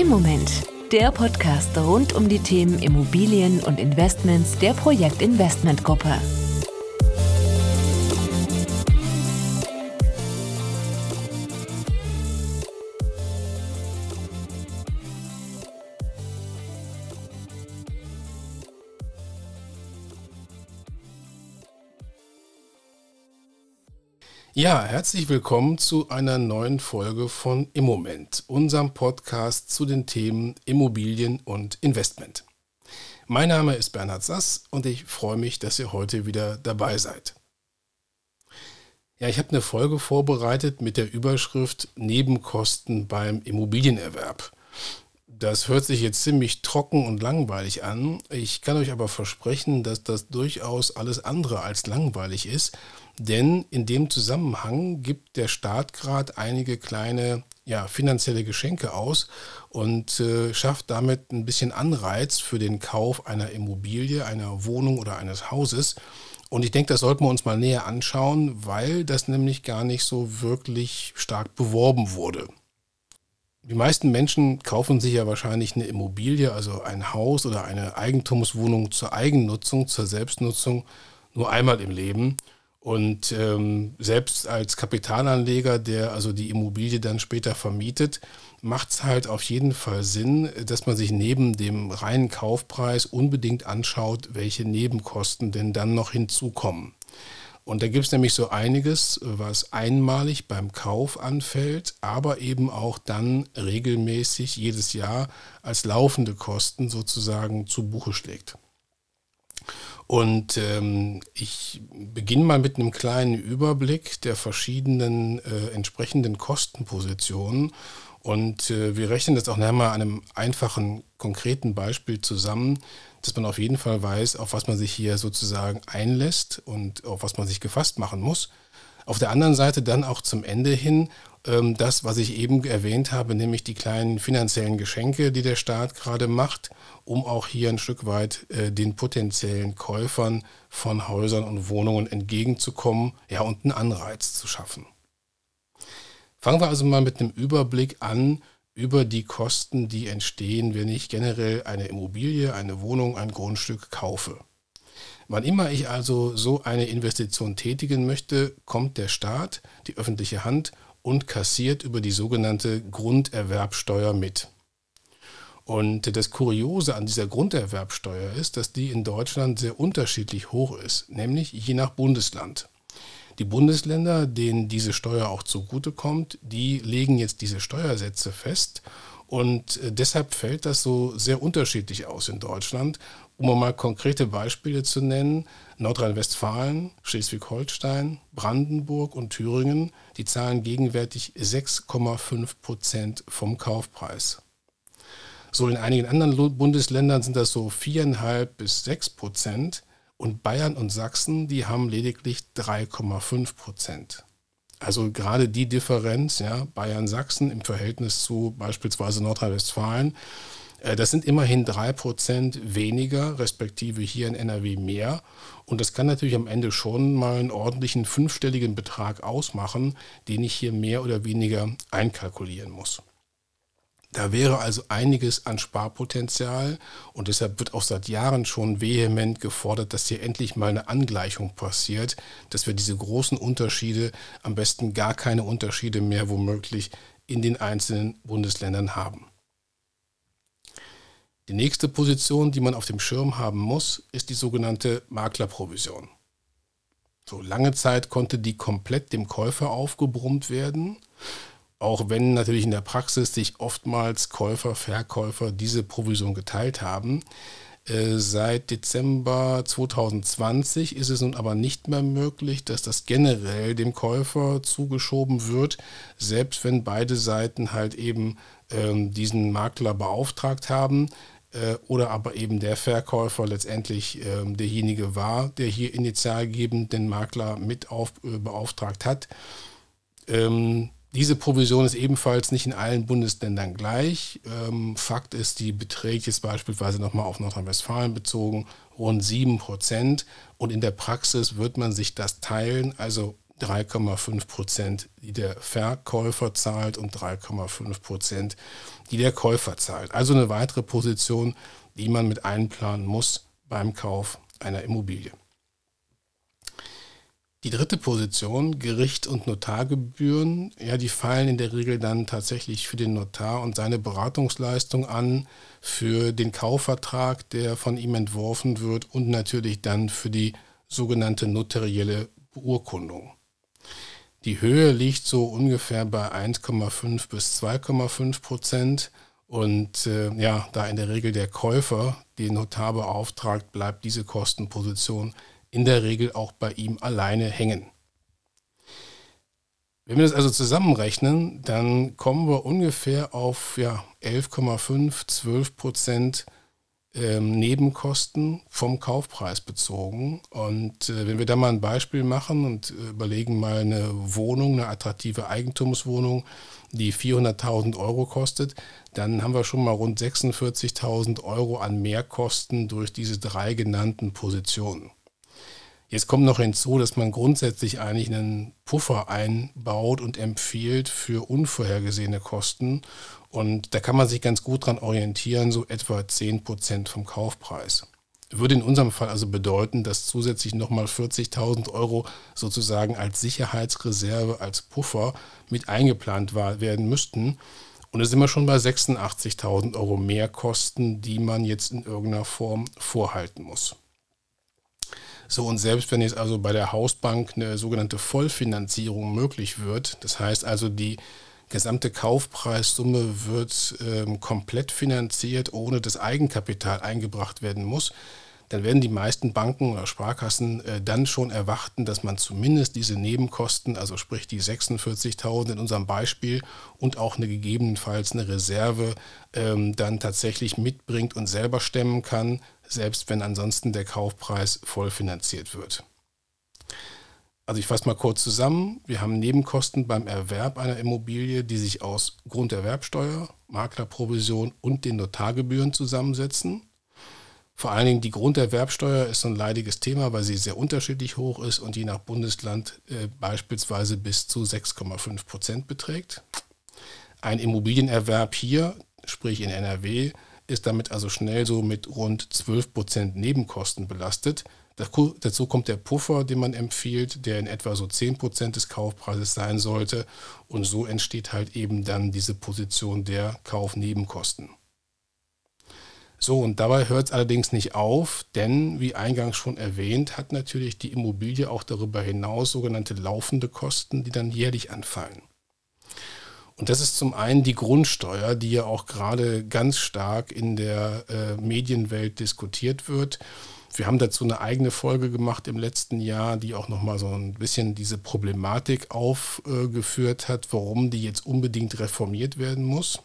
Im Moment. Der Podcast rund um die Themen Immobilien und Investments der Projektinvestmentgruppe. Ja, herzlich willkommen zu einer neuen Folge von Immoment, unserem Podcast zu den Themen Immobilien und Investment. Mein Name ist Bernhard Sass und ich freue mich, dass ihr heute wieder dabei seid. Ja, ich habe eine Folge vorbereitet mit der Überschrift Nebenkosten beim Immobilienerwerb. Das hört sich jetzt ziemlich trocken und langweilig an. Ich kann euch aber versprechen, dass das durchaus alles andere als langweilig ist denn in dem Zusammenhang gibt der Staat gerade einige kleine ja, finanzielle Geschenke aus und äh, schafft damit ein bisschen Anreiz für den Kauf einer Immobilie, einer Wohnung oder eines Hauses. Und ich denke, das sollten wir uns mal näher anschauen, weil das nämlich gar nicht so wirklich stark beworben wurde. Die meisten Menschen kaufen sich ja wahrscheinlich eine Immobilie, also ein Haus oder eine Eigentumswohnung zur Eigennutzung, zur Selbstnutzung nur einmal im Leben. Und ähm, selbst als Kapitalanleger, der also die Immobilie dann später vermietet, macht es halt auf jeden Fall Sinn, dass man sich neben dem reinen Kaufpreis unbedingt anschaut, welche Nebenkosten denn dann noch hinzukommen. Und da gibt es nämlich so einiges, was einmalig beim Kauf anfällt, aber eben auch dann regelmäßig jedes Jahr als laufende Kosten sozusagen zu Buche schlägt. Und ähm, ich beginne mal mit einem kleinen Überblick der verschiedenen äh, entsprechenden Kostenpositionen. Und äh, wir rechnen das auch nachher mal einem einfachen, konkreten Beispiel zusammen, dass man auf jeden Fall weiß, auf was man sich hier sozusagen einlässt und auf was man sich gefasst machen muss. Auf der anderen Seite dann auch zum Ende hin das, was ich eben erwähnt habe, nämlich die kleinen finanziellen Geschenke, die der Staat gerade macht, um auch hier ein Stück weit äh, den potenziellen Käufern von Häusern und Wohnungen entgegenzukommen, ja, und einen Anreiz zu schaffen. Fangen wir also mal mit einem Überblick an über die Kosten, die entstehen, wenn ich generell eine Immobilie, eine Wohnung, ein Grundstück kaufe. Wann immer ich also so eine Investition tätigen möchte, kommt der Staat, die öffentliche Hand und kassiert über die sogenannte Grunderwerbsteuer mit. Und das Kuriose an dieser Grunderwerbsteuer ist, dass die in Deutschland sehr unterschiedlich hoch ist, nämlich je nach Bundesland. Die Bundesländer, denen diese Steuer auch zugutekommt, die legen jetzt diese Steuersätze fest und äh, deshalb fällt das so sehr unterschiedlich aus in Deutschland. Um mal konkrete Beispiele zu nennen, Nordrhein-Westfalen, Schleswig-Holstein, Brandenburg und Thüringen, die zahlen gegenwärtig 6,5 Prozent vom Kaufpreis. So in einigen anderen Bundesländern sind das so 4,5 bis 6 Prozent und Bayern und Sachsen, die haben lediglich 3,5 Prozent. Also gerade die Differenz, ja, Bayern-Sachsen im Verhältnis zu beispielsweise Nordrhein-Westfalen, das sind immerhin drei Prozent weniger, respektive hier in NRW mehr. Und das kann natürlich am Ende schon mal einen ordentlichen fünfstelligen Betrag ausmachen, den ich hier mehr oder weniger einkalkulieren muss. Da wäre also einiges an Sparpotenzial und deshalb wird auch seit Jahren schon vehement gefordert, dass hier endlich mal eine Angleichung passiert, dass wir diese großen Unterschiede, am besten gar keine Unterschiede mehr womöglich in den einzelnen Bundesländern haben. Die nächste Position, die man auf dem Schirm haben muss, ist die sogenannte Maklerprovision. So lange Zeit konnte die komplett dem Käufer aufgebrummt werden. Auch wenn natürlich in der Praxis sich oftmals Käufer, Verkäufer diese Provision geteilt haben. Äh, seit Dezember 2020 ist es nun aber nicht mehr möglich, dass das generell dem Käufer zugeschoben wird, selbst wenn beide Seiten halt eben ähm, diesen Makler beauftragt haben oder aber eben der Verkäufer letztendlich ähm, derjenige war, der hier initialgebend den Makler mit auf, äh, beauftragt hat. Ähm, diese Provision ist ebenfalls nicht in allen Bundesländern gleich. Ähm, Fakt ist, die beträgt jetzt beispielsweise nochmal auf Nordrhein-Westfalen bezogen rund 7 Prozent. Und in der Praxis wird man sich das teilen. Also 3,5 Prozent, die der Verkäufer zahlt und 3,5 Prozent, die der Käufer zahlt. Also eine weitere Position, die man mit einplanen muss beim Kauf einer Immobilie. Die dritte Position, Gericht und Notargebühren, ja, die fallen in der Regel dann tatsächlich für den Notar und seine Beratungsleistung an, für den Kaufvertrag, der von ihm entworfen wird und natürlich dann für die sogenannte notarielle Beurkundung. Die Höhe liegt so ungefähr bei 1,5 bis 2,5 Prozent. Und äh, ja, da in der Regel der Käufer den Notar beauftragt, bleibt diese Kostenposition in der Regel auch bei ihm alleine hängen. Wenn wir das also zusammenrechnen, dann kommen wir ungefähr auf ja, 11,5, 12 Prozent ähm, Nebenkosten vom Kaufpreis bezogen. Und äh, wenn wir da mal ein Beispiel machen und äh, überlegen mal eine Wohnung, eine attraktive Eigentumswohnung, die 400.000 Euro kostet, dann haben wir schon mal rund 46.000 Euro an Mehrkosten durch diese drei genannten Positionen. Jetzt kommt noch hinzu, dass man grundsätzlich eigentlich einen Puffer einbaut und empfiehlt für unvorhergesehene Kosten. Und da kann man sich ganz gut dran orientieren, so etwa 10% vom Kaufpreis. Würde in unserem Fall also bedeuten, dass zusätzlich nochmal 40.000 Euro sozusagen als Sicherheitsreserve, als Puffer mit eingeplant werden müssten. Und da sind wir schon bei 86.000 Euro Mehrkosten, die man jetzt in irgendeiner Form vorhalten muss. So, und selbst wenn jetzt also bei der Hausbank eine sogenannte Vollfinanzierung möglich wird, das heißt also die gesamte Kaufpreissumme wird ähm, komplett finanziert, ohne dass Eigenkapital eingebracht werden muss, dann werden die meisten Banken oder Sparkassen äh, dann schon erwarten, dass man zumindest diese Nebenkosten, also sprich die 46.000 in unserem Beispiel und auch eine gegebenenfalls eine Reserve ähm, dann tatsächlich mitbringt und selber stemmen kann, selbst wenn ansonsten der Kaufpreis voll finanziert wird. Also ich fasse mal kurz zusammen. Wir haben Nebenkosten beim Erwerb einer Immobilie, die sich aus Grunderwerbsteuer, Maklerprovision und den Notargebühren zusammensetzen. Vor allen Dingen die Grunderwerbsteuer ist ein leidiges Thema, weil sie sehr unterschiedlich hoch ist und je nach Bundesland äh, beispielsweise bis zu 6,5 Prozent beträgt. Ein Immobilienerwerb hier, sprich in NRW, ist damit also schnell so mit rund 12 Prozent Nebenkosten belastet. Dazu kommt der Puffer, den man empfiehlt, der in etwa so 10 Prozent des Kaufpreises sein sollte. Und so entsteht halt eben dann diese Position der Kaufnebenkosten. So, und dabei hört es allerdings nicht auf, denn wie eingangs schon erwähnt, hat natürlich die Immobilie auch darüber hinaus sogenannte laufende Kosten, die dann jährlich anfallen. Und das ist zum einen die Grundsteuer, die ja auch gerade ganz stark in der äh, Medienwelt diskutiert wird. Wir haben dazu eine eigene Folge gemacht im letzten Jahr, die auch nochmal so ein bisschen diese Problematik aufgeführt hat, warum die jetzt unbedingt reformiert werden muss.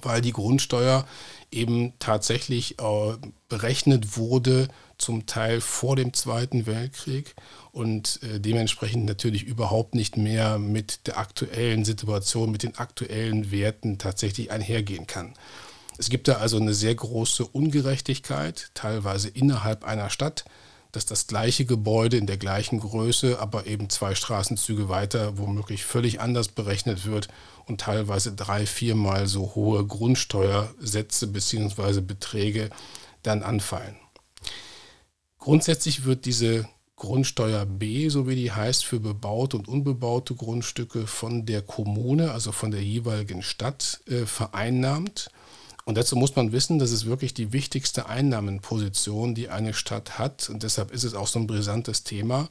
Weil die Grundsteuer eben tatsächlich äh, berechnet wurde, zum Teil vor dem Zweiten Weltkrieg und äh, dementsprechend natürlich überhaupt nicht mehr mit der aktuellen Situation, mit den aktuellen Werten tatsächlich einhergehen kann. Es gibt da also eine sehr große Ungerechtigkeit, teilweise innerhalb einer Stadt, dass das gleiche Gebäude in der gleichen Größe, aber eben zwei Straßenzüge weiter womöglich völlig anders berechnet wird und teilweise drei, viermal so hohe Grundsteuersätze bzw. Beträge dann anfallen. Grundsätzlich wird diese Grundsteuer B, so wie die heißt, für bebaute und unbebaute Grundstücke von der Kommune, also von der jeweiligen Stadt, äh, vereinnahmt. Und dazu muss man wissen, das ist wirklich die wichtigste Einnahmenposition, die eine Stadt hat. Und deshalb ist es auch so ein brisantes Thema.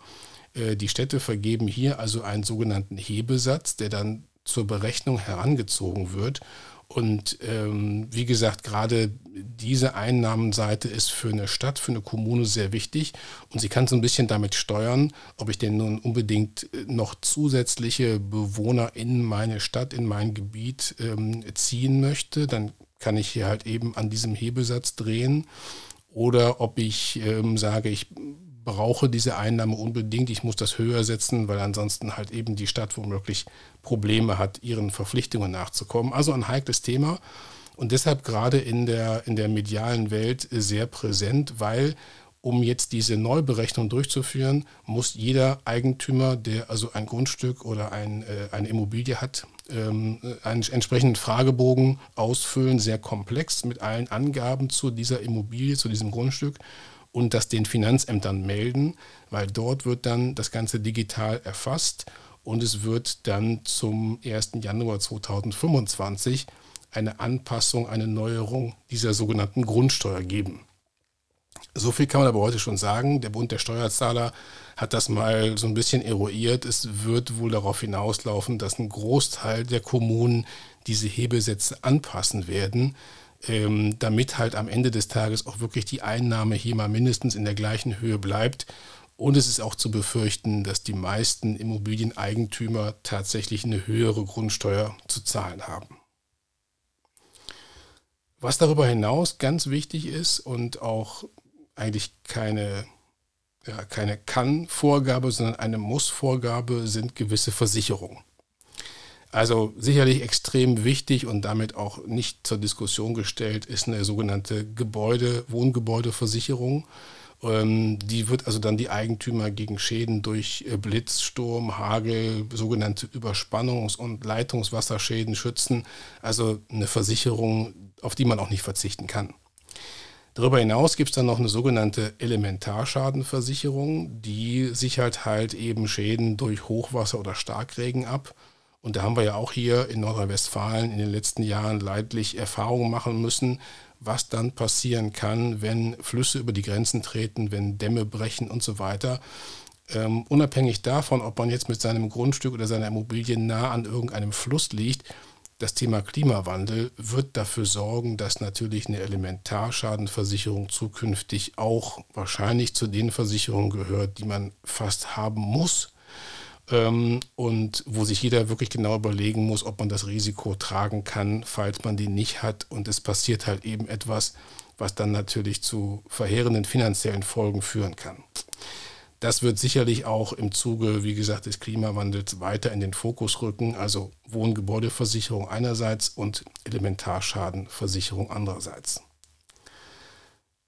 Äh, die Städte vergeben hier also einen sogenannten Hebesatz, der dann zur Berechnung herangezogen wird. Und ähm, wie gesagt, gerade diese Einnahmenseite ist für eine Stadt, für eine Kommune sehr wichtig. Und sie kann so ein bisschen damit steuern, ob ich denn nun unbedingt äh, noch zusätzliche Bewohner in meine Stadt, in mein Gebiet ähm, ziehen möchte. Dann kann ich hier halt eben an diesem Hebesatz drehen. Oder ob ich ähm, sage, ich brauche diese Einnahme unbedingt, ich muss das höher setzen, weil ansonsten halt eben die Stadt womöglich Probleme hat, ihren Verpflichtungen nachzukommen. Also ein heikles Thema und deshalb gerade in der, in der medialen Welt sehr präsent, weil um jetzt diese Neuberechnung durchzuführen, muss jeder Eigentümer, der also ein Grundstück oder ein, äh, eine Immobilie hat, ähm, einen entsprechenden Fragebogen ausfüllen, sehr komplex mit allen Angaben zu dieser Immobilie, zu diesem Grundstück und das den Finanzämtern melden, weil dort wird dann das Ganze digital erfasst und es wird dann zum 1. Januar 2025 eine Anpassung, eine Neuerung dieser sogenannten Grundsteuer geben. So viel kann man aber heute schon sagen. Der Bund der Steuerzahler hat das mal so ein bisschen eruiert. Es wird wohl darauf hinauslaufen, dass ein Großteil der Kommunen diese Hebelsätze anpassen werden, ähm, damit halt am Ende des Tages auch wirklich die Einnahme hier mal mindestens in der gleichen Höhe bleibt. Und es ist auch zu befürchten, dass die meisten Immobilieneigentümer tatsächlich eine höhere Grundsteuer zu zahlen haben. Was darüber hinaus ganz wichtig ist und auch eigentlich keine, ja, keine Kann-Vorgabe, sondern eine Muss-Vorgabe sind gewisse Versicherungen. Also sicherlich extrem wichtig und damit auch nicht zur Diskussion gestellt ist eine sogenannte Gebäude, Wohngebäudeversicherung. Ähm, die wird also dann die Eigentümer gegen Schäden durch äh, Blitz, Sturm, Hagel, sogenannte Überspannungs- und Leitungswasserschäden schützen. Also eine Versicherung, auf die man auch nicht verzichten kann. Darüber hinaus gibt es dann noch eine sogenannte Elementarschadenversicherung, die sichert halt eben Schäden durch Hochwasser oder Starkregen ab. Und da haben wir ja auch hier in Nordrhein-Westfalen in den letzten Jahren leidlich Erfahrungen machen müssen, was dann passieren kann, wenn Flüsse über die Grenzen treten, wenn Dämme brechen und so weiter. Ähm, unabhängig davon, ob man jetzt mit seinem Grundstück oder seiner Immobilie nah an irgendeinem Fluss liegt, das Thema Klimawandel wird dafür sorgen, dass natürlich eine Elementarschadenversicherung zukünftig auch wahrscheinlich zu den Versicherungen gehört, die man fast haben muss. Ähm, und wo sich jeder wirklich genau überlegen muss, ob man das Risiko tragen kann, falls man die nicht hat. Und es passiert halt eben etwas, was dann natürlich zu verheerenden finanziellen Folgen führen kann. Das wird sicherlich auch im Zuge, wie gesagt, des Klimawandels weiter in den Fokus rücken, also Wohngebäudeversicherung einerseits und Elementarschadenversicherung andererseits.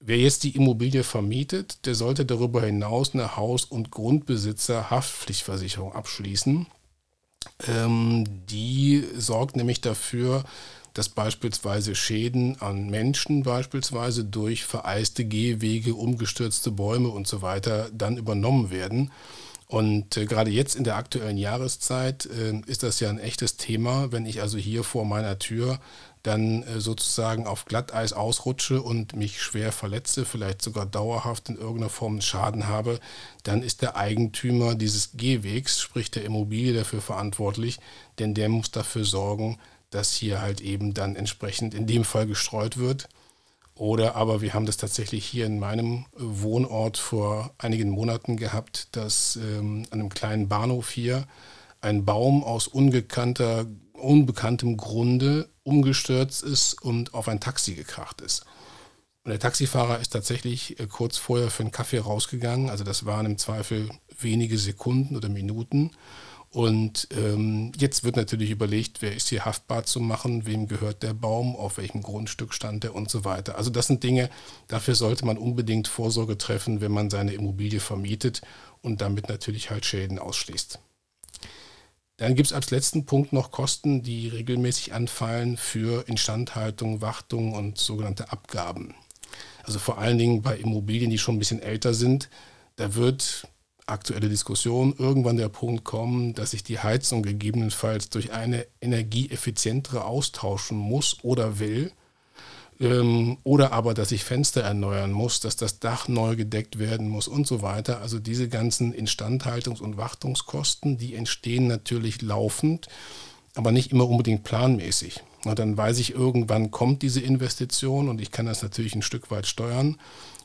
Wer jetzt die Immobilie vermietet, der sollte darüber hinaus eine Haus- und Grundbesitzer-Haftpflichtversicherung abschließen. Ähm, die sorgt nämlich dafür, dass beispielsweise Schäden an Menschen beispielsweise durch vereiste Gehwege, umgestürzte Bäume und so weiter dann übernommen werden. Und äh, gerade jetzt in der aktuellen Jahreszeit äh, ist das ja ein echtes Thema, wenn ich also hier vor meiner Tür dann äh, sozusagen auf Glatteis ausrutsche und mich schwer verletze, vielleicht sogar dauerhaft in irgendeiner Form Schaden habe, dann ist der Eigentümer dieses Gehwegs, sprich der Immobilie, dafür verantwortlich, denn der muss dafür sorgen, dass hier halt eben dann entsprechend in dem Fall gestreut wird. Oder aber wir haben das tatsächlich hier in meinem Wohnort vor einigen Monaten gehabt, dass ähm, an einem kleinen Bahnhof hier ein Baum aus ungekannter, unbekanntem Grunde umgestürzt ist und auf ein Taxi gekracht ist. Und der Taxifahrer ist tatsächlich äh, kurz vorher für einen Kaffee rausgegangen. Also das waren im Zweifel wenige Sekunden oder Minuten. Und ähm, jetzt wird natürlich überlegt, wer ist hier haftbar zu machen, wem gehört der Baum, auf welchem Grundstück stand er und so weiter. Also das sind Dinge, dafür sollte man unbedingt Vorsorge treffen, wenn man seine Immobilie vermietet und damit natürlich halt Schäden ausschließt. Dann gibt es als letzten Punkt noch Kosten, die regelmäßig anfallen für Instandhaltung, Wartung und sogenannte Abgaben. Also vor allen Dingen bei Immobilien, die schon ein bisschen älter sind, da wird aktuelle Diskussion irgendwann der Punkt kommen, dass ich die Heizung gegebenenfalls durch eine energieeffizientere austauschen muss oder will. Ähm, oder aber, dass ich Fenster erneuern muss, dass das Dach neu gedeckt werden muss und so weiter. Also diese ganzen Instandhaltungs- und Wartungskosten, die entstehen natürlich laufend, aber nicht immer unbedingt planmäßig. Na, dann weiß ich, irgendwann kommt diese Investition und ich kann das natürlich ein Stück weit steuern.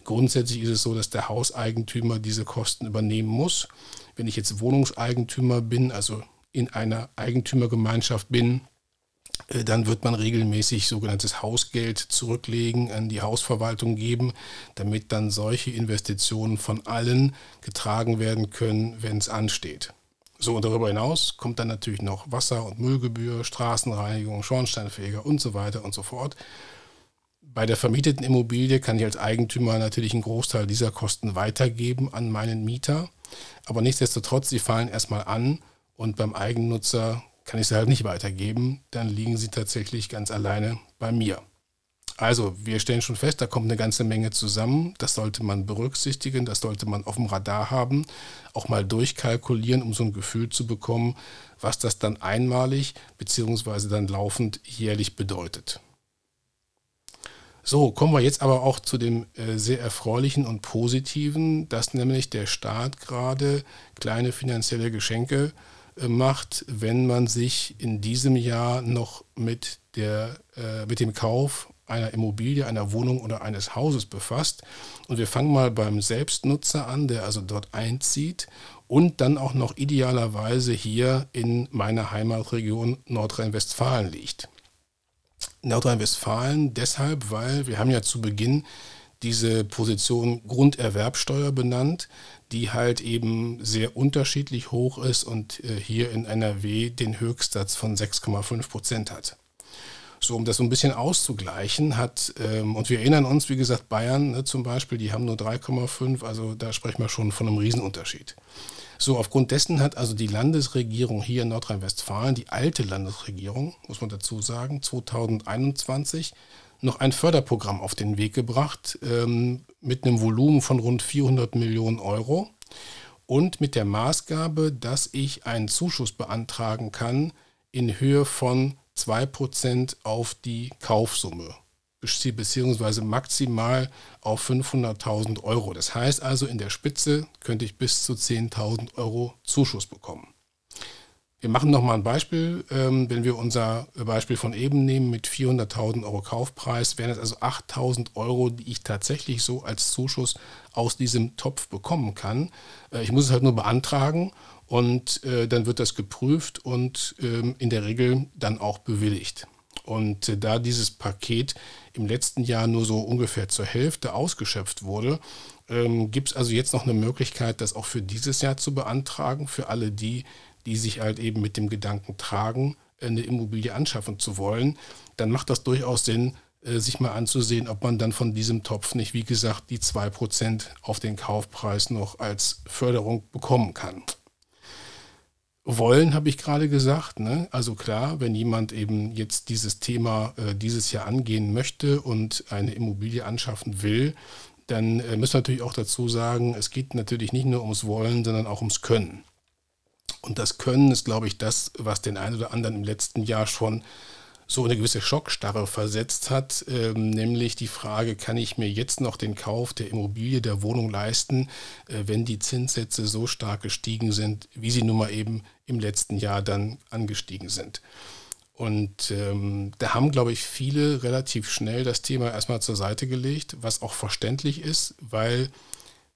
Grundsätzlich ist es so, dass der Hauseigentümer diese Kosten übernehmen muss. Wenn ich jetzt Wohnungseigentümer bin, also in einer Eigentümergemeinschaft bin, äh, dann wird man regelmäßig sogenanntes Hausgeld zurücklegen, an die Hausverwaltung geben, damit dann solche Investitionen von allen getragen werden können, wenn es ansteht. So, und darüber hinaus kommt dann natürlich noch Wasser- und Müllgebühr, Straßenreinigung, Schornsteinfeger und so weiter und so fort. Bei der vermieteten Immobilie kann ich als Eigentümer natürlich einen Großteil dieser Kosten weitergeben an meinen Mieter. Aber nichtsdestotrotz, sie fallen erstmal an und beim Eigennutzer kann ich sie halt nicht weitergeben. Dann liegen sie tatsächlich ganz alleine bei mir. Also, wir stellen schon fest, da kommt eine ganze Menge zusammen. Das sollte man berücksichtigen, das sollte man auf dem Radar haben, auch mal durchkalkulieren, um so ein Gefühl zu bekommen, was das dann einmalig bzw. dann laufend jährlich bedeutet. So, kommen wir jetzt aber auch zu dem äh, sehr erfreulichen und positiven, dass nämlich der Staat gerade kleine finanzielle Geschenke äh, macht, wenn man sich in diesem Jahr noch mit, der, äh, mit dem Kauf einer Immobilie, einer Wohnung oder eines Hauses befasst. Und wir fangen mal beim Selbstnutzer an, der also dort einzieht und dann auch noch idealerweise hier in meiner Heimatregion Nordrhein-Westfalen liegt. Nordrhein-Westfalen deshalb, weil wir haben ja zu Beginn diese Position Grunderwerbsteuer benannt, die halt eben sehr unterschiedlich hoch ist und äh, hier in NRW den Höchstsatz von 6,5 Prozent hat. So, um das so ein bisschen auszugleichen, hat, ähm, und wir erinnern uns, wie gesagt, Bayern ne, zum Beispiel, die haben nur 3,5, also da sprechen wir schon von einem Riesenunterschied. So, aufgrund dessen hat also die Landesregierung hier in Nordrhein-Westfalen, die alte Landesregierung, muss man dazu sagen, 2021 noch ein Förderprogramm auf den Weg gebracht ähm, mit einem Volumen von rund 400 Millionen Euro und mit der Maßgabe, dass ich einen Zuschuss beantragen kann in Höhe von 2% auf die Kaufsumme beziehungsweise maximal auf 500.000 Euro. Das heißt also, in der Spitze könnte ich bis zu 10.000 Euro Zuschuss bekommen. Wir machen nochmal ein Beispiel. Ähm, wenn wir unser Beispiel von eben nehmen mit 400.000 Euro Kaufpreis, wären es also 8.000 Euro, die ich tatsächlich so als Zuschuss aus diesem Topf bekommen kann. Äh, ich muss es halt nur beantragen und äh, dann wird das geprüft und ähm, in der Regel dann auch bewilligt. Und äh, da dieses Paket im letzten Jahr nur so ungefähr zur Hälfte ausgeschöpft wurde, ähm, gibt es also jetzt noch eine Möglichkeit, das auch für dieses Jahr zu beantragen, für alle die, die sich halt eben mit dem Gedanken tragen, eine Immobilie anschaffen zu wollen. Dann macht das durchaus Sinn, äh, sich mal anzusehen, ob man dann von diesem Topf nicht, wie gesagt, die 2% auf den Kaufpreis noch als Förderung bekommen kann. Wollen, habe ich gerade gesagt. Ne? Also klar, wenn jemand eben jetzt dieses Thema äh, dieses Jahr angehen möchte und eine Immobilie anschaffen will, dann äh, müssen wir natürlich auch dazu sagen, es geht natürlich nicht nur ums Wollen, sondern auch ums Können. Und das Können ist, glaube ich, das, was den einen oder anderen im letzten Jahr schon so eine gewisse Schockstarre versetzt hat, ähm, nämlich die Frage, kann ich mir jetzt noch den Kauf der Immobilie, der Wohnung leisten, äh, wenn die Zinssätze so stark gestiegen sind, wie sie nun mal eben im letzten Jahr dann angestiegen sind. Und ähm, da haben, glaube ich, viele relativ schnell das Thema erstmal zur Seite gelegt, was auch verständlich ist, weil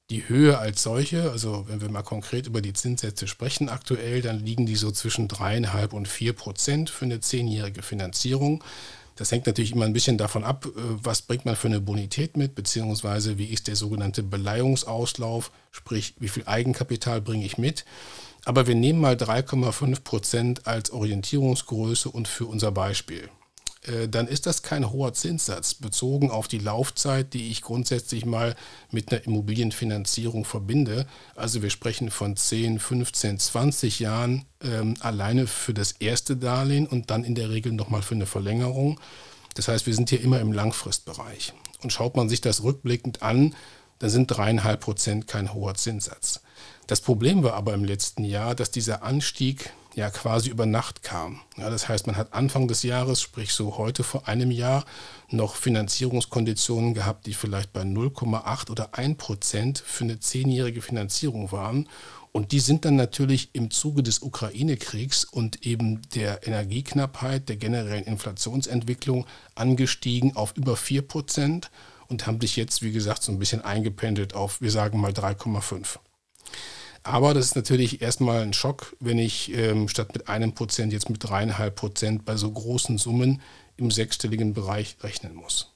die Höhe als solche, also wenn wir mal konkret über die Zinssätze sprechen aktuell, dann liegen die so zwischen dreieinhalb und vier Prozent für eine zehnjährige Finanzierung. Das hängt natürlich immer ein bisschen davon ab, äh, was bringt man für eine Bonität mit, beziehungsweise wie ist der sogenannte Beleihungsauslauf, sprich wie viel Eigenkapital bringe ich mit. Aber wir nehmen mal 3,5 Prozent als Orientierungsgröße und für unser Beispiel. Äh, dann ist das kein hoher Zinssatz bezogen auf die Laufzeit, die ich grundsätzlich mal mit einer Immobilienfinanzierung verbinde. Also wir sprechen von 10, 15, 20 Jahren ähm, alleine für das erste Darlehen und dann in der Regel nochmal für eine Verlängerung. Das heißt, wir sind hier immer im Langfristbereich. Und schaut man sich das rückblickend an, dann sind dreieinhalb Prozent kein hoher Zinssatz. Das Problem war aber im letzten Jahr, dass dieser Anstieg ja quasi über Nacht kam. Ja, das heißt, man hat Anfang des Jahres, sprich so heute vor einem Jahr, noch Finanzierungskonditionen gehabt, die vielleicht bei 0,8 oder 1 Prozent für eine zehnjährige Finanzierung waren. Und die sind dann natürlich im Zuge des Ukraine-Kriegs und eben der Energieknappheit, der generellen Inflationsentwicklung angestiegen auf über 4 Prozent und haben sich jetzt, wie gesagt, so ein bisschen eingependelt auf, wir sagen mal 3,5. Aber das ist natürlich erstmal ein Schock, wenn ich ähm, statt mit einem Prozent jetzt mit dreieinhalb Prozent bei so großen Summen im sechsstelligen Bereich rechnen muss.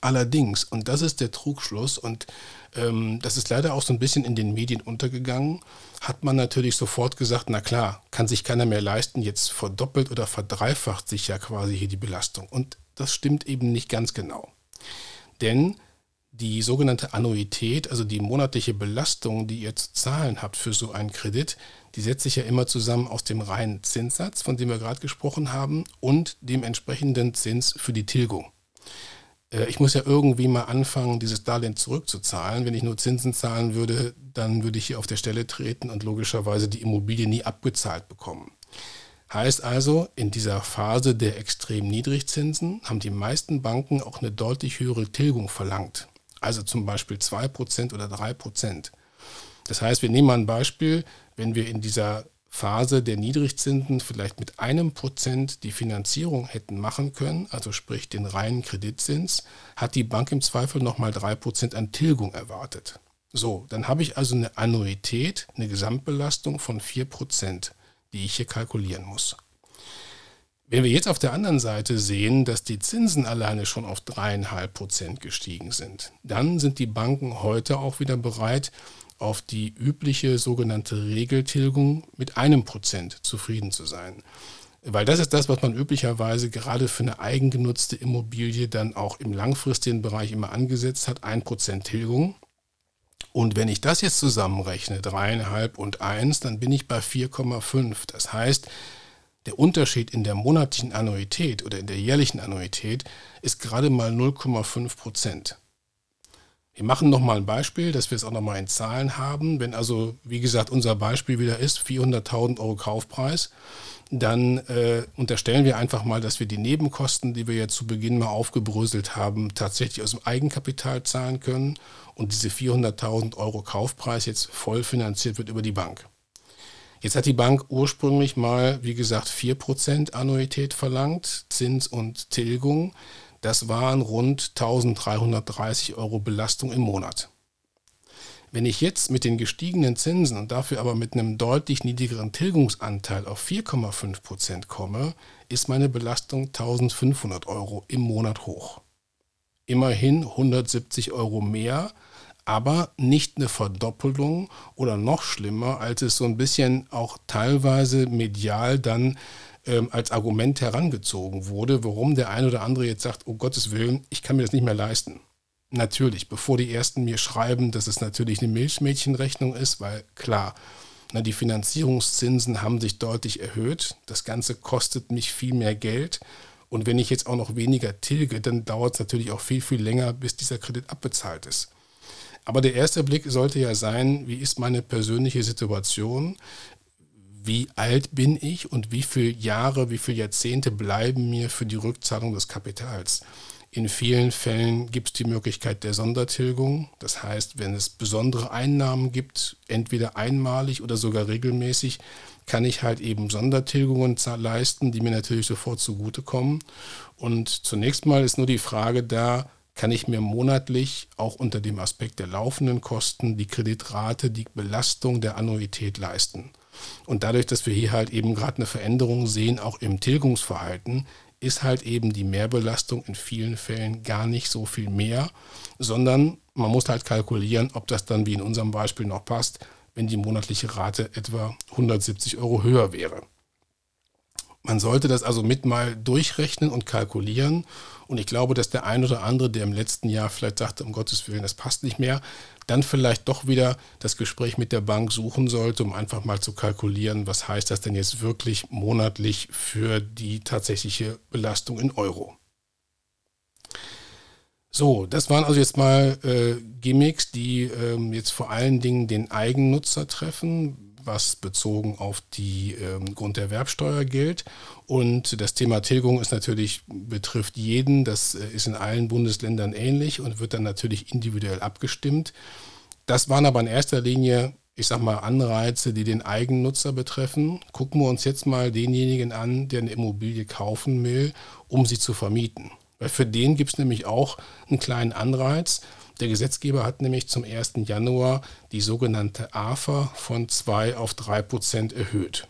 Allerdings, und das ist der Trugschluss, und ähm, das ist leider auch so ein bisschen in den Medien untergegangen, hat man natürlich sofort gesagt, na klar, kann sich keiner mehr leisten, jetzt verdoppelt oder verdreifacht sich ja quasi hier die Belastung. Und das stimmt eben nicht ganz genau. Denn die sogenannte Annuität, also die monatliche Belastung, die ihr zu zahlen habt für so einen Kredit, die setzt sich ja immer zusammen aus dem reinen Zinssatz, von dem wir gerade gesprochen haben, und dem entsprechenden Zins für die Tilgung. Äh, ich muss ja irgendwie mal anfangen, dieses Darlehen zurückzuzahlen. Wenn ich nur Zinsen zahlen würde, dann würde ich hier auf der Stelle treten und logischerweise die Immobilie nie abgezahlt bekommen. Heißt also, in dieser Phase der extrem Niedrigzinsen haben die meisten Banken auch eine deutlich höhere Tilgung verlangt. Also zum Beispiel 2% oder 3%. Das heißt, wir nehmen mal ein Beispiel, wenn wir in dieser Phase der Niedrigzinsen vielleicht mit einem Prozent die Finanzierung hätten machen können, also sprich den reinen Kreditzins, hat die Bank im Zweifel nochmal drei Prozent an Tilgung erwartet. So, dann habe ich also eine Annuität, eine Gesamtbelastung von vier Prozent, die ich hier kalkulieren muss. Wenn wir jetzt auf der anderen Seite sehen, dass die Zinsen alleine schon auf dreieinhalb Prozent gestiegen sind, dann sind die Banken heute auch wieder bereit, auf die übliche sogenannte Regeltilgung mit einem Prozent zufrieden zu sein. Weil das ist das, was man üblicherweise gerade für eine eigengenutzte Immobilie dann auch im langfristigen Bereich immer angesetzt hat, ein Prozent Tilgung. Und wenn ich das jetzt zusammenrechne, dreieinhalb und eins, dann bin ich bei 4,5. Das heißt, der Unterschied in der monatlichen Annuität oder in der jährlichen Annuität ist gerade mal 0,5 Prozent. Wir machen nochmal ein Beispiel, dass wir es auch nochmal in Zahlen haben. Wenn also, wie gesagt, unser Beispiel wieder ist 400.000 Euro Kaufpreis, dann äh, unterstellen wir einfach mal, dass wir die Nebenkosten, die wir jetzt zu Beginn mal aufgebröselt haben, tatsächlich aus dem Eigenkapital zahlen können und diese 400.000 Euro Kaufpreis jetzt voll finanziert wird über die Bank. Jetzt hat die Bank ursprünglich mal, wie gesagt, 4% Annuität verlangt, Zins und Tilgung. Das waren rund 1330 Euro Belastung im Monat. Wenn ich jetzt mit den gestiegenen Zinsen und dafür aber mit einem deutlich niedrigeren Tilgungsanteil auf 4,5 Prozent komme, ist meine Belastung 1500 Euro im Monat hoch. Immerhin 170 Euro mehr, aber nicht eine Verdoppelung oder noch schlimmer, als es so ein bisschen auch teilweise medial dann ähm, als Argument herangezogen wurde, warum der ein oder andere jetzt sagt, oh Gottes Willen, ich kann mir das nicht mehr leisten. Natürlich, bevor die Ersten mir schreiben, dass es natürlich eine Milchmädchenrechnung ist, weil klar, na, die Finanzierungszinsen haben sich deutlich erhöht. Das Ganze kostet mich viel mehr Geld. Und wenn ich jetzt auch noch weniger tilge, dann dauert es natürlich auch viel, viel länger, bis dieser Kredit abbezahlt ist. Aber der erste Blick sollte ja sein, wie ist meine persönliche Situation? wie alt bin ich und wie viele Jahre, wie viele Jahrzehnte bleiben mir für die Rückzahlung des Kapitals. In vielen Fällen gibt es die Möglichkeit der Sondertilgung. Das heißt, wenn es besondere Einnahmen gibt, entweder einmalig oder sogar regelmäßig, kann ich halt eben Sondertilgungen leisten, die mir natürlich sofort zugutekommen. Und zunächst mal ist nur die Frage da, kann ich mir monatlich auch unter dem Aspekt der laufenden Kosten die Kreditrate, die Belastung der Annuität leisten. Und dadurch, dass wir hier halt eben gerade eine Veränderung sehen, auch im Tilgungsverhalten, ist halt eben die Mehrbelastung in vielen Fällen gar nicht so viel mehr, sondern man muss halt kalkulieren, ob das dann wie in unserem Beispiel noch passt, wenn die monatliche Rate etwa 170 Euro höher wäre. Man sollte das also mit mal durchrechnen und kalkulieren. Und ich glaube, dass der ein oder andere, der im letzten Jahr vielleicht sagte, um Gottes Willen, das passt nicht mehr, dann vielleicht doch wieder das Gespräch mit der Bank suchen sollte, um einfach mal zu kalkulieren, was heißt das denn jetzt wirklich monatlich für die tatsächliche Belastung in Euro. So, das waren also jetzt mal äh, Gimmicks, die ähm, jetzt vor allen Dingen den Eigennutzer treffen was bezogen auf die ähm, Grunderwerbsteuer gilt. Und das Thema Tilgung ist natürlich, betrifft jeden. Das äh, ist in allen Bundesländern ähnlich und wird dann natürlich individuell abgestimmt. Das waren aber in erster Linie, ich sag mal, Anreize, die den Eigennutzer betreffen. Gucken wir uns jetzt mal denjenigen an, der eine Immobilie kaufen will, um sie zu vermieten. Weil für den gibt es nämlich auch einen kleinen Anreiz. Der Gesetzgeber hat nämlich zum 1. Januar die sogenannte AFA von 2 auf 3 Prozent erhöht.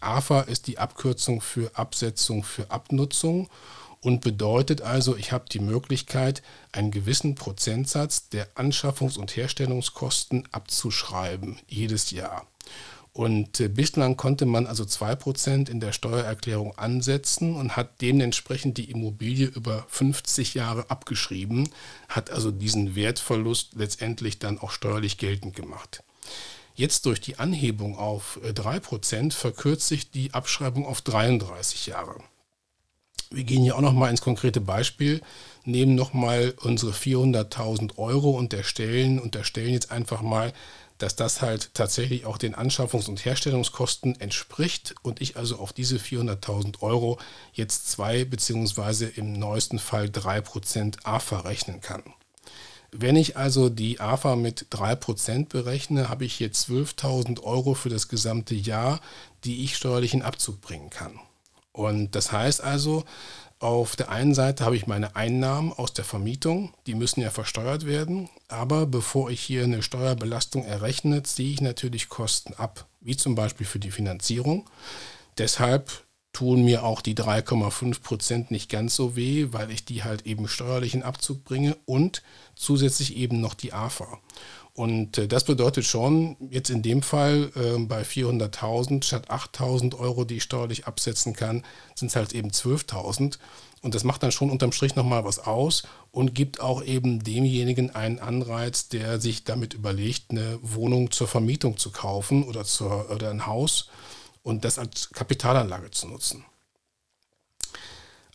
AFA ist die Abkürzung für Absetzung für Abnutzung und bedeutet also, ich habe die Möglichkeit, einen gewissen Prozentsatz der Anschaffungs- und Herstellungskosten abzuschreiben jedes Jahr. Und äh, bislang konnte man also 2% in der Steuererklärung ansetzen und hat dementsprechend die Immobilie über 50 Jahre abgeschrieben, hat also diesen Wertverlust letztendlich dann auch steuerlich geltend gemacht. Jetzt durch die Anhebung auf 3% äh, verkürzt sich die Abschreibung auf 33 Jahre. Wir gehen hier auch nochmal ins konkrete Beispiel, nehmen nochmal unsere 400.000 Euro und erstellen, unterstellen jetzt einfach mal, dass das halt tatsächlich auch den Anschaffungs- und Herstellungskosten entspricht und ich also auf diese 400.000 Euro jetzt zwei beziehungsweise im neuesten Fall 3% AFA rechnen kann. Wenn ich also die AFA mit 3% berechne, habe ich hier 12.000 Euro für das gesamte Jahr, die ich steuerlich in Abzug bringen kann. Und das heißt also, auf der einen Seite habe ich meine Einnahmen aus der Vermietung, die müssen ja versteuert werden, aber bevor ich hier eine Steuerbelastung errechne, ziehe ich natürlich Kosten ab, wie zum Beispiel für die Finanzierung. Deshalb tun mir auch die 3,5 Prozent nicht ganz so weh, weil ich die halt eben steuerlich in Abzug bringe und zusätzlich eben noch die AFA. Und äh, das bedeutet schon, jetzt in dem Fall äh, bei 400.000 statt 8.000 Euro, die ich steuerlich absetzen kann, sind es halt eben 12.000. Und das macht dann schon unterm Strich nochmal was aus und gibt auch eben demjenigen einen Anreiz, der sich damit überlegt, eine Wohnung zur Vermietung zu kaufen oder, zur, oder ein Haus und das als Kapitalanlage zu nutzen.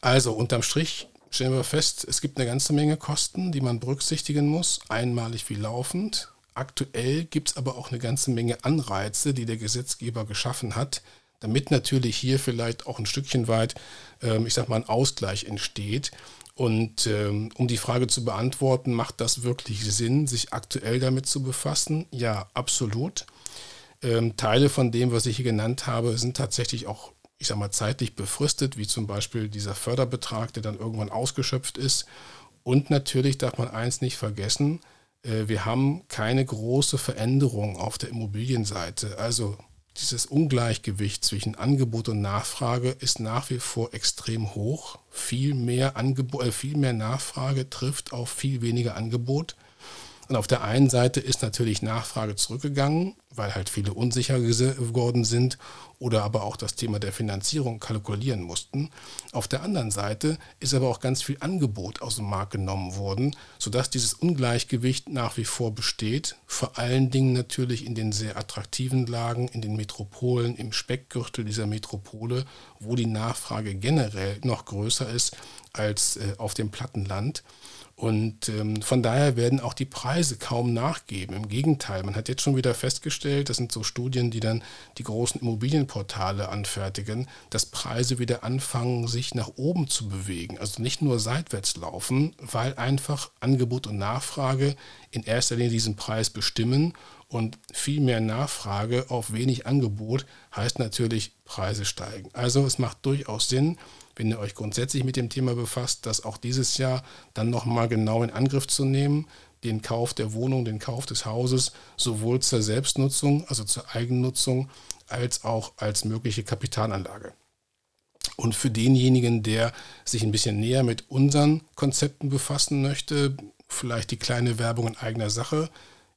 Also unterm Strich stellen wir fest, es gibt eine ganze Menge Kosten, die man berücksichtigen muss, einmalig wie laufend. Aktuell gibt es aber auch eine ganze Menge Anreize, die der Gesetzgeber geschaffen hat, damit natürlich hier vielleicht auch ein Stückchen weit, ähm, ich sag mal, ein Ausgleich entsteht. Und ähm, um die Frage zu beantworten, macht das wirklich Sinn, sich aktuell damit zu befassen? Ja, absolut. Ähm, Teile von dem, was ich hier genannt habe, sind tatsächlich auch ich sage mal, zeitlich befristet, wie zum Beispiel dieser Förderbetrag, der dann irgendwann ausgeschöpft ist. Und natürlich darf man eins nicht vergessen, äh, wir haben keine große Veränderung auf der Immobilienseite. Also dieses Ungleichgewicht zwischen Angebot und Nachfrage ist nach wie vor extrem hoch. Viel mehr, Angebot, äh, viel mehr Nachfrage trifft auf viel weniger Angebot. Und auf der einen Seite ist natürlich Nachfrage zurückgegangen, weil halt viele unsicher geworden sind oder aber auch das Thema der Finanzierung kalkulieren mussten. Auf der anderen Seite ist aber auch ganz viel Angebot aus dem Markt genommen worden, sodass dieses Ungleichgewicht nach wie vor besteht. Vor allen Dingen natürlich in den sehr attraktiven Lagen, in den Metropolen, im Speckgürtel dieser Metropole, wo die Nachfrage generell noch größer ist als äh, auf dem Plattenland. Und ähm, von daher werden auch die Preise kaum nachgeben. Im Gegenteil, man hat jetzt schon wieder festgestellt, das sind so Studien, die dann die großen Immobilienportale anfertigen, dass Preise wieder anfangen, sich nach oben zu bewegen. Also nicht nur seitwärts laufen, weil einfach Angebot und Nachfrage in erster Linie diesen Preis bestimmen. Und viel mehr Nachfrage auf wenig Angebot heißt natürlich, Preise steigen. Also es macht durchaus Sinn, wenn ihr euch grundsätzlich mit dem Thema befasst, das auch dieses Jahr dann nochmal genau in Angriff zu nehmen, den Kauf der Wohnung, den Kauf des Hauses, sowohl zur Selbstnutzung, also zur Eigennutzung, als auch als mögliche Kapitalanlage. Und für denjenigen, der sich ein bisschen näher mit unseren Konzepten befassen möchte, vielleicht die kleine Werbung in eigener Sache.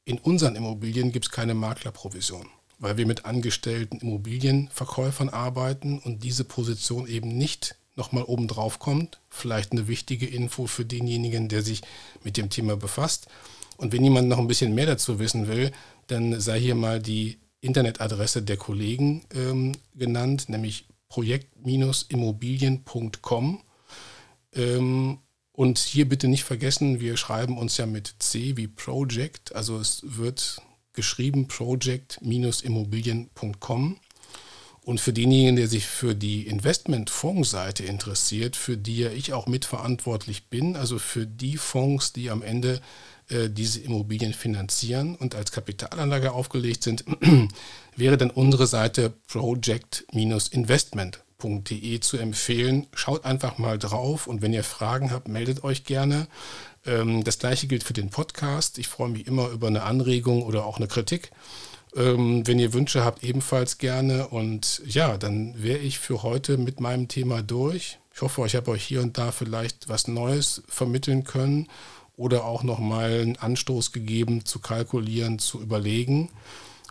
In unseren Immobilien gibt es keine Maklerprovision, weil wir mit angestellten Immobilienverkäufern arbeiten und diese Position eben nicht nochmal oben drauf kommt. Vielleicht eine wichtige Info für denjenigen, der sich mit dem Thema befasst. Und wenn jemand noch ein bisschen mehr dazu wissen will, dann sei hier mal die Internetadresse der Kollegen ähm, genannt, nämlich projekt-immobilien.com. und hier bitte nicht vergessen, wir schreiben uns ja mit C wie Project, also es wird geschrieben project-immobilien.com. Und für denjenigen, der sich für die Investmentfondsseite interessiert, für die ja ich auch mitverantwortlich bin, also für die Fonds, die am Ende äh, diese Immobilien finanzieren und als Kapitalanlage aufgelegt sind, wäre dann unsere Seite project-investment.de zu empfehlen. Schaut einfach mal drauf und wenn ihr Fragen habt, meldet euch gerne. Ähm, das gleiche gilt für den Podcast. Ich freue mich immer über eine Anregung oder auch eine Kritik. Ähm, wenn ihr Wünsche habt, ebenfalls gerne. Und ja, dann wäre ich für heute mit meinem Thema durch. Ich hoffe, ich habe euch hier und da vielleicht was Neues vermitteln können oder auch nochmal einen Anstoß gegeben, zu kalkulieren, zu überlegen.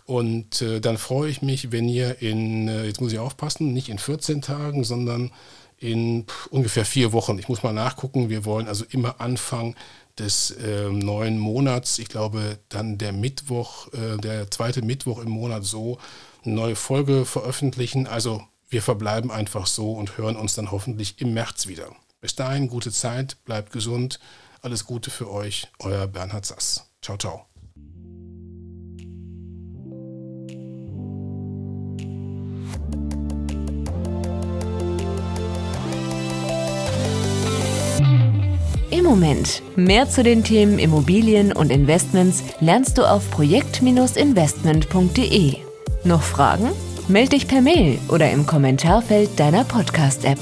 Und äh, dann freue ich mich, wenn ihr in, äh, jetzt muss ich aufpassen, nicht in 14 Tagen, sondern in pff, ungefähr vier Wochen. Ich muss mal nachgucken. Wir wollen also immer Anfang des äh, neuen Monats, ich glaube dann der Mittwoch, äh, der zweite Mittwoch im Monat so, eine neue Folge veröffentlichen. Also wir verbleiben einfach so und hören uns dann hoffentlich im März wieder. Bis dahin, gute Zeit, bleibt gesund, alles Gute für euch, euer Bernhard Sass. Ciao, ciao. Im Moment. Mehr zu den Themen Immobilien und Investments lernst du auf projekt-investment.de. Noch Fragen? Meld dich per Mail oder im Kommentarfeld deiner Podcast-App.